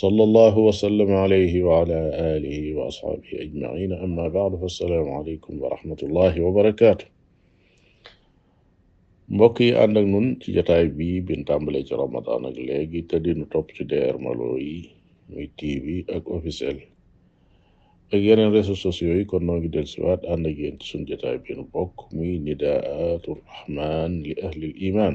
sallallahu wa sallam alayhi wa ala alihi wa ashabihi ajma'in amma ba'du fa assalaamu alaykum wa rahmatullahi wa barakaatu mbokk yi ànd ak nun ci jotaay bi bin tàmbale ci ramadan ak léegi te dinu topp ci DR Malo yi muy TV ak officiel ak yeneen réseaux sociaux yi kon noo ngi del siwaat ànd ak yéen ci suñ jotaay bi nu bokk muy nidaatu rahman li ahlil iman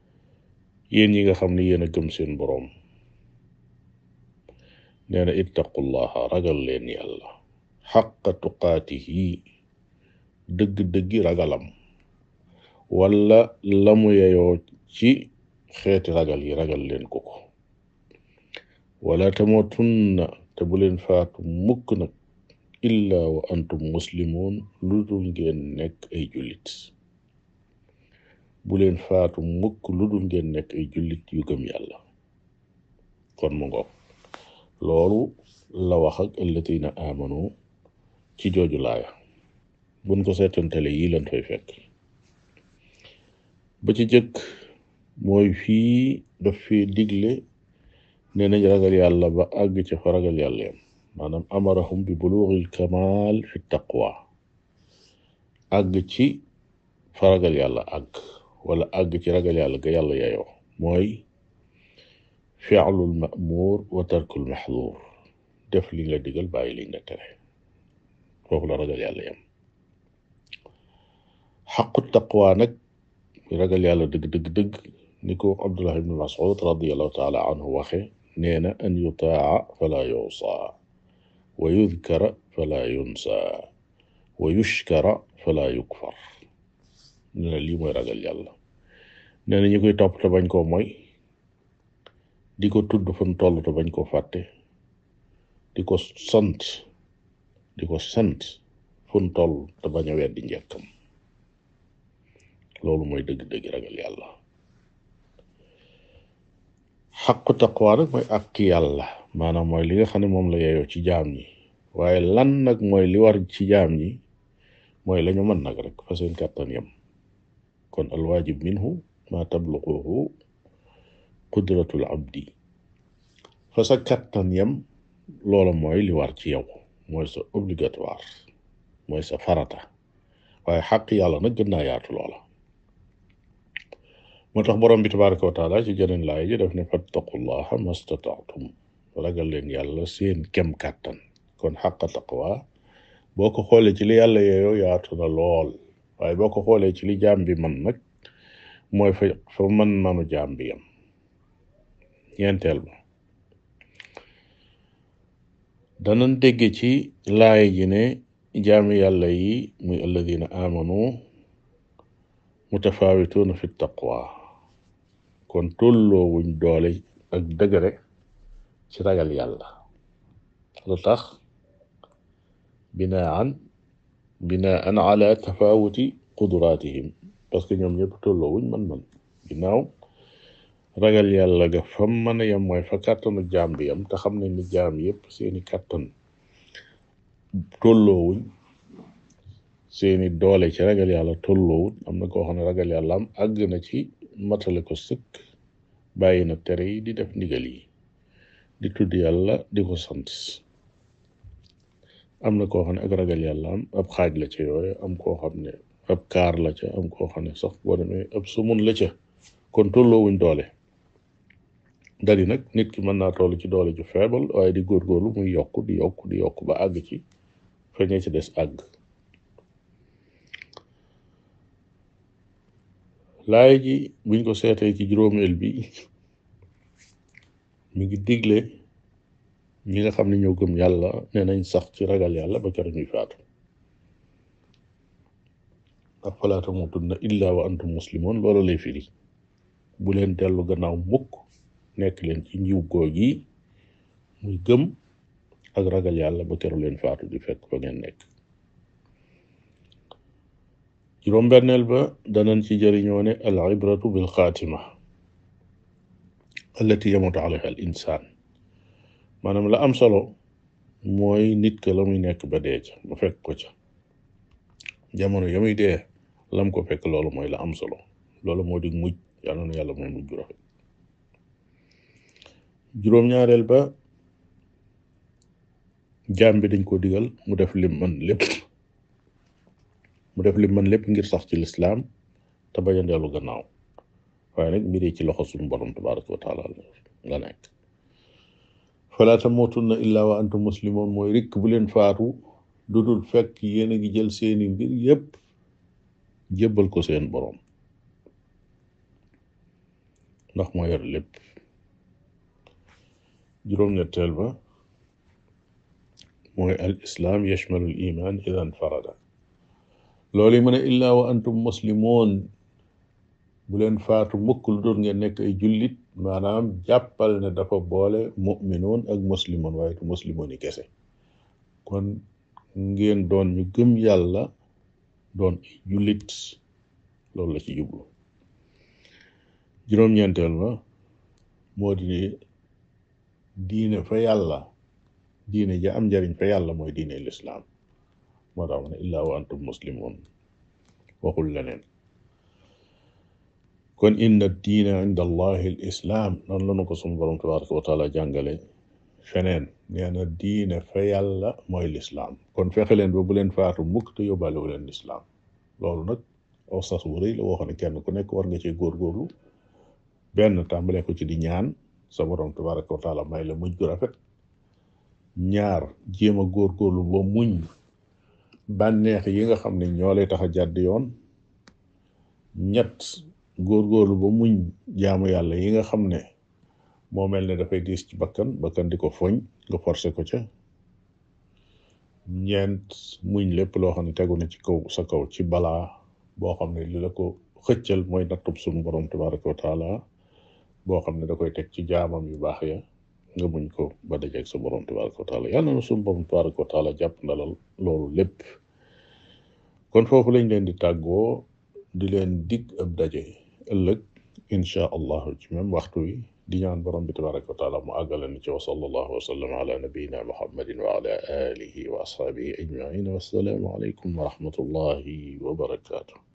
yéen yi nga xam ne yéen a gëm seen boroom nee na ittaqullaha ragal leen yàlla xaqa tuqaatihi dëgg-dëggi ragalam wala lamu yeyoo ci xeeti ragal yi ragal leen ko ko wala tamutunna te bu leen faatu mukk nag illa wa antum muslimun lu dul ngeen nekk ay jullit bu leen faatu mukk lu dul ngeen nekk ay jullit yu gëm yàlla kon mu ngoog loolu la wax ak alladina amanu ci jooju laaya buñ ko seetantale yi lan fay fekk ba ci jëkk mooy fii daf fi digle ne nañ ragal yàlla ba àgg ci fa ragal yàlla yam maanaam amarahum bi bulughil kamal fi taqwa àgg ci fa ragal yàlla àgg wala àgg ci ragal yàlla ga yàlla yayoo mooy fi'lul ma'mur wa tarkul mahzur def liñ la digal bàyyi liñ la tere foofu la ragal yàlla yam xaqu taqwa nag muy ragal yàlla dëgg dëgg dëgg ni ko abdullah ibnu mas'ud radiallahu taala anhu waxe nee na an yutaa fala yusa wa yudkara fala yunsa wa yushkara fala yukfar nee na lii mooy ragal yàlla nee na ñi koy topp te bañ koo mooy di ko tudd fu mu toll te bañ koo fàtte di ko sant di ko sant fu mu toll te bañ a weddi njëkkam loolu mooy dëgg-dëgg ragal yàlla xaqu taqwa nag mooy àq yàlla maanaam mooy li nga xam ne moom la yeyoo ci jaam ñi waaye lan nag mooy li war ci jaam ñi mooy la ñu mën nag rek fa seen kàttan yem kon alwaajib minhu ma tabluquhu qudratul abdi fa sa kàttan yem loola mooy li war ci yow mooy sa obligatoire mooy sa farata waaye xàq yàlla nag gën naa yaatu loola moo tax borom bi tabaraka wa taala ci jeneen laay ji def ne fattaqullaha mastataatum ragal leen yàlla seen kem kàttan kon xàq taqwa boo ko xoolee ci li yàlla yeeyoo yaatu na lool waaye boo ko xoolee ci li jaam bi man nag mooy fa fa mën manu jaam bi yam ñeenteel ba danañ dégg ci laay ji ne jaami yàlla yi muy alladina amanu mutafaawituuna fi taqwa kon tolloo wuñ doole ak dëgëre ci ragal yàlla lu tax binaan binaan ala tafawuti qudratihim parce que ñoom ñëpp tolloo wuñ man-man ginnaaw ragal yàlla ga fam mën a yem mooy fa kàttanu jaam bi yam te xam nañ ni jaam yëpp seeni kàttan tolloowuñ seeni doole ci ragal yàlla tolloowut am na koo xam ne ragal yàlla am àgg na ci matale ko sëkk bàyyi na tere yi di def ndigal yi di tudd yàlla di ko sant am na koo xam ne ak ragal yàlla am ab xaaj la ca yooyu am koo xam ne ab kaar la ca am koo xam ne sax boo demee ab sumun la ca kon tolloowuñ doole dali nag nit ki mën naa toll ci doole ju feebal waaye di góorgóorlu muy yokk di yokk di yokk ba àgg ci fa ña ci des àgg laay ji buñ ko seetee ci juróomeel bi mi ngi digle ñi nga xam ne ñoo gëm yàlla nee nañ sax ci ragal yàlla ba keroog ñuy faatu ndax falaa tamuutunna illaa wa antum muslimun loolu lay firi bu leen dellu gannaaw mukk nekk leen ci njiw goog yi muy gëm ak ragal yàlla ba keroog leen faatu di fekk fa ngeen nekk juróom-benneel ba danañ ci jëriñoo ne al ibratu bil xaatima allati yamutu alayha al insaan maanaam la am solo mooy nit ka la muy nekk ba dee ca mu fekk ko ca jamono ya muy dee lam ko fekk loolu mooy la am solo loolu moo di mujj yàlla na yàlla mooy mujj bu rafet juróom-ñaareel ba jaam bi dañ ko digal mu def lim man lépp mu def lim man lépp ngir sax ci lislaam te bañ a dellu gannaaw waaye nag mbir ci loxo suñu borom tabaraka wa taala la nekk fala tamutunna illa wa antum muslimun mooy rikk bu leen faatu du dul fekk yéen a ngi jël seeni mbir yépp jébbal ko seen boroom ndax moo yor lépp juróom-ñetteel ba mooy al islaam yashmalu al iman ida nfarada loolu yi mu ne illaa wa antum muslimoon bu leen faatu mukk lu doon ngeen nekk ay jullit maanaam jàppal ne dafa boole muminoon ak muslimoon waaye du muslimoon yi kese kon ngeen doon ñu gëm yàlla doon ay jullit loolu la ci jublu juróom-ñeenteel ba moo di ne diine fa yàlla diine ja am njariñ fa yàlla mooy diine lislaam moo tax mu ne illaa wa antum muslimun waxul leneen kon inna diina inda allahi al islaam noonu la nu ko sunu borom tabaraka wa taala jàngale feneen nee na diine fa yàlla mooy lislaam kon fexe leen ba bu leen faatu mukk te yóbbaale wu leen lislaam loolu nag aw sas wu rëy la woo xam ne kenn ku nekk war nga cee góorgóorlu benn tàmbalee ko ci di ñaan sa borom tabaraka wa taala may la mujj gu rafet ñaar jéem a góorgóorlu ba muñ bànneex yi nga xam ne ñoo lay tax a jàdd yoon ñett góorgóorlu ba muñ jaamu yàlla yi nga xam ne moo mel ne dafay diis ci bakkan bakkan di ko foñ nga forcé ko ca ñeent muñ lépp loo xam ne tegu na ci kaw sa kaw ci balaa boo xam ne li la ko xëccal mooy nattub suñu borom tabaraka wa taala boo xam ne da koy teg ci jaamam yu baax ya nga muñ ko ba dajeeg sa borom tabaraka wa taala yal na suñu borom tabaraka wa taala jàpp ndalal loolu lépp kon foofu lañ leen di tàggoo di leen dig ab daje ëllëg insha allahu ci même waxtu wi di ñaan borom bi tabaraka wa taala mu àggale ni ci wa sallallahu wa sallam ala nabiyina muhammadin wa ala alihi wa ashabihi ajmain wassalaamu alaykum wa rahmatullahi wa barakatuh